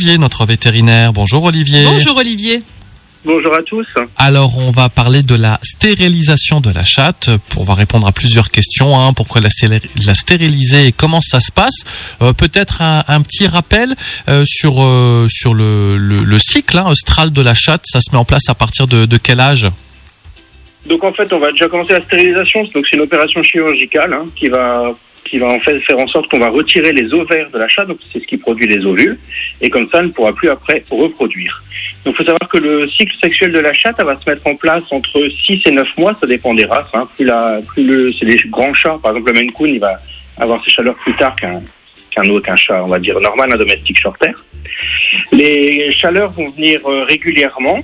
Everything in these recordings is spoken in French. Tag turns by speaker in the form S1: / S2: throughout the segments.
S1: Olivier, notre vétérinaire. Bonjour Olivier.
S2: Bonjour Olivier.
S3: Bonjour à tous.
S1: Alors, on va parler de la stérilisation de la chatte. On va répondre à plusieurs questions. Hein. Pourquoi la, stériliser et comment ça se passe? Euh, Peut-être un, un, petit rappel euh, sur euh, sur le, le, le cycle hein, austral de la chatte. Ça se met en place à partir de, de quel âge?
S3: Donc en fait, on va déjà commencer la stérilisation. Donc c'est une opération chirurgicale hein, qui va qui va en fait faire en sorte qu'on va retirer les ovaires de la chatte, donc c'est ce qui produit les ovules, et comme ça, elle ne pourra plus après reproduire. Donc, il faut savoir que le cycle sexuel de la chatte va se mettre en place entre 6 et 9 mois, ça dépend des races. Hein. Plus, la, plus le, c'est des grands chats, par exemple le Maine Coon, il va avoir ses chaleurs plus tard qu'un qu'un autre, un chat, on va dire normal, un domestique shorter. Les chaleurs vont venir euh, régulièrement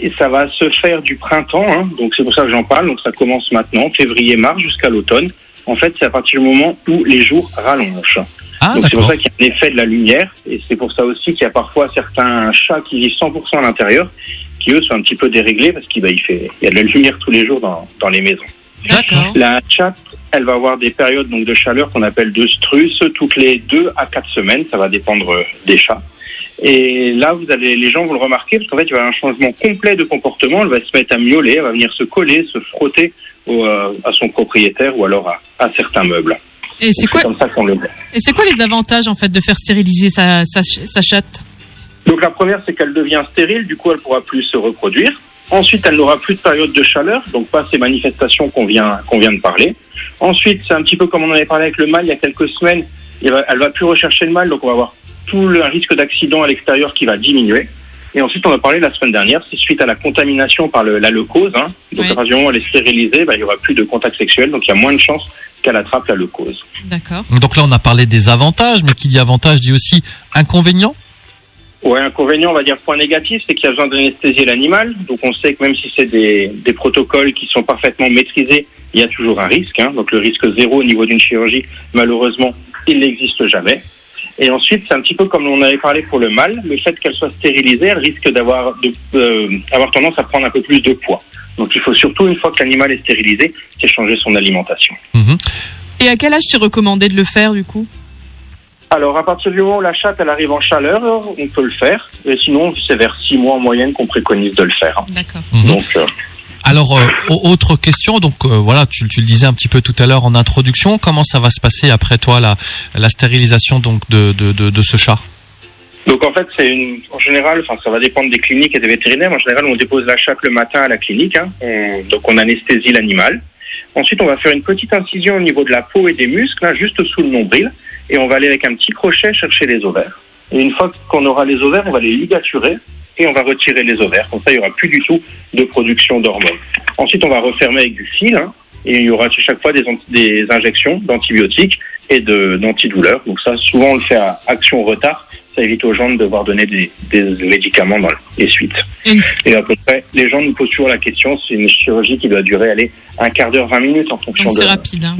S3: et ça va se faire du printemps, hein. donc c'est pour ça que j'en parle. Donc ça commence maintenant, février-mars jusqu'à l'automne. En fait, c'est à partir du moment où les jours rallongent.
S1: Ah,
S3: Donc c'est pour ça qu'il y a un effet de la lumière et c'est pour ça aussi qu'il y a parfois certains chats qui vivent 100% à l'intérieur qui eux sont un petit peu déréglés parce qu'il bah, il fait il y a de la lumière tous les jours dans, dans les maisons. La chatte, elle va avoir des périodes donc de chaleur qu'on appelle de strus toutes les deux à quatre semaines, ça va dépendre des chats. Et là, vous allez, les gens vont le remarquer parce qu'en fait, il va y avoir un changement complet de comportement. Elle va se mettre à miauler, elle va venir se coller, se frotter au, euh, à son propriétaire ou alors à, à certains meubles.
S2: Et c'est quoi
S3: le.
S2: Et c'est quoi les avantages en fait de faire stériliser sa, sa chatte?
S3: Donc la première, c'est qu'elle devient stérile, du coup, elle pourra plus se reproduire. Ensuite, elle n'aura plus de période de chaleur, donc pas ces manifestations qu'on vient, qu'on vient de parler. Ensuite, c'est un petit peu comme on en avait parlé avec le mâle il y a quelques semaines. Elle va, elle va plus rechercher le mâle, donc on va avoir tout le risque d'accident à l'extérieur qui va diminuer. Et ensuite, on a parlé la semaine dernière, c'est suite à la contamination par le, la leucose. Hein. Donc,
S2: Oui.
S3: à partir du moment où elle est stérilisée, bah, il y aura plus de contact sexuel, donc il y a moins de chances qu'elle attrape la leucose.
S2: D'accord.
S1: Donc là, on a parlé des avantages, mais qui dit avantage dit aussi inconvénients.
S3: Ouais, inconvénient, on va dire point négatif, c'est qu'il y a besoin d'anesthésier l'animal. Donc on sait que même si c'est des, des protocoles qui sont parfaitement maîtrisés, il y a toujours un risque. Hein. Donc le risque zéro au niveau d'une chirurgie, malheureusement, il n'existe jamais. Et ensuite, c'est un petit peu comme on avait parlé pour le mâle, le fait qu'elle soit stérilisée, elle risque d'avoir de, euh, avoir tendance à prendre un peu plus de poids. Donc il faut surtout, une fois que l'animal est stérilisé, c'est changer son alimentation.
S1: Mhm.
S2: Et à quel âge tu recommandé de le faire du coup?
S3: Alors, à partir du moment où la chatte elle arrive en chaleur, on peut le faire. Et sinon, c'est vers six mois en moyenne qu'on préconise de le faire.
S2: D'accord.
S1: Mhm.
S3: Donc, euh,
S1: Alors, euh, au- autre question. Donc euh, voilà, tu, tu le disais un petit peu tout à l'heure en introduction. Comment ça va se passer après toi la, la stérilisation donc de, de, de, de ce chat?
S3: Donc en fait, c'est une, en général, enfin, ça va dépendre des cliniques et des vétérinaires. En général, on dépose la chatte le matin à la clinique. Hein. On- donc on anesthésie l'animal. Ensuite, on va faire une petite incision au niveau de la peau et des muscles, là, juste sous le nombril, et on va aller avec un petit crochet chercher les ovaires. Et une fois qu'on aura les ovaires, on va les ligaturer et on va retirer les ovaires. Comme ça, il y aura plus du tout de production d'hormones. Ensuite, on va refermer avec du fil, hein, et il y aura à chaque fois des, des injections d'antibiotiques et d'antidouleurs. Donc ça, souvent, on le fait à action-retard. Ça évite aux gens de devoir donner des, des médicaments dans les suites. Et à peu près, les gens nous posent toujours la question, c'est une chirurgie qui doit durer, aller un quart d'heure, 20 minutes en fonction
S2: Donc
S3: de...
S2: c'est rapide. Hein,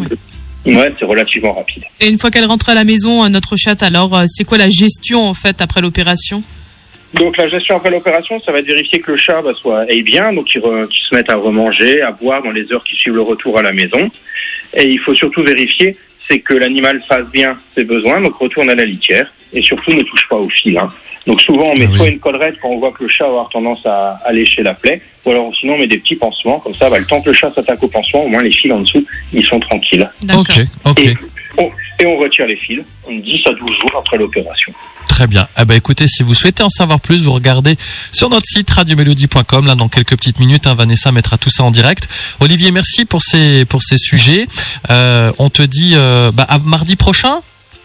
S2: ouais.
S3: Ouais, c'est relativement rapide.
S2: Et une fois qu'elle rentre à la maison, euh, notre chatte, alors euh, c'est quoi la gestion en fait après l'opération?
S3: Donc la gestion après l'opération, ça va être vérifier que le chat bah, soit aille bien, donc qu'il re- qu'il se mette à remanger, à boire dans les heures qui suivent le retour à la maison. Et il faut surtout vérifier, c'est que l'animal fasse bien ses besoins, donc retourne à la litière, et surtout ne touche pas au fil. hein. Donc souvent on met
S1: Ah oui.
S3: soit une collerette quand on voit que le chat va avoir tendance à, à lécher la plaie, ou alors sinon on met des petits pansements, comme ça, bah, le temps que le chat s'attaque au pansement, au moins les fils en dessous, ils sont tranquilles.
S2: D'accord.
S1: Ok, ok,
S3: Et, on, et on retire les fils, on 10 à 12 jours après l'opération.
S1: très bien. Eh ben écoutez, si vous souhaitez en savoir plus, vous regardez sur notre site radiomélodie.com. Là, dans quelques petites minutes, hein, Vanessa mettra tout ça en direct. Olivier, merci pour ces pour ces sujets. Euh, on te dit euh, bah, à mardi prochain.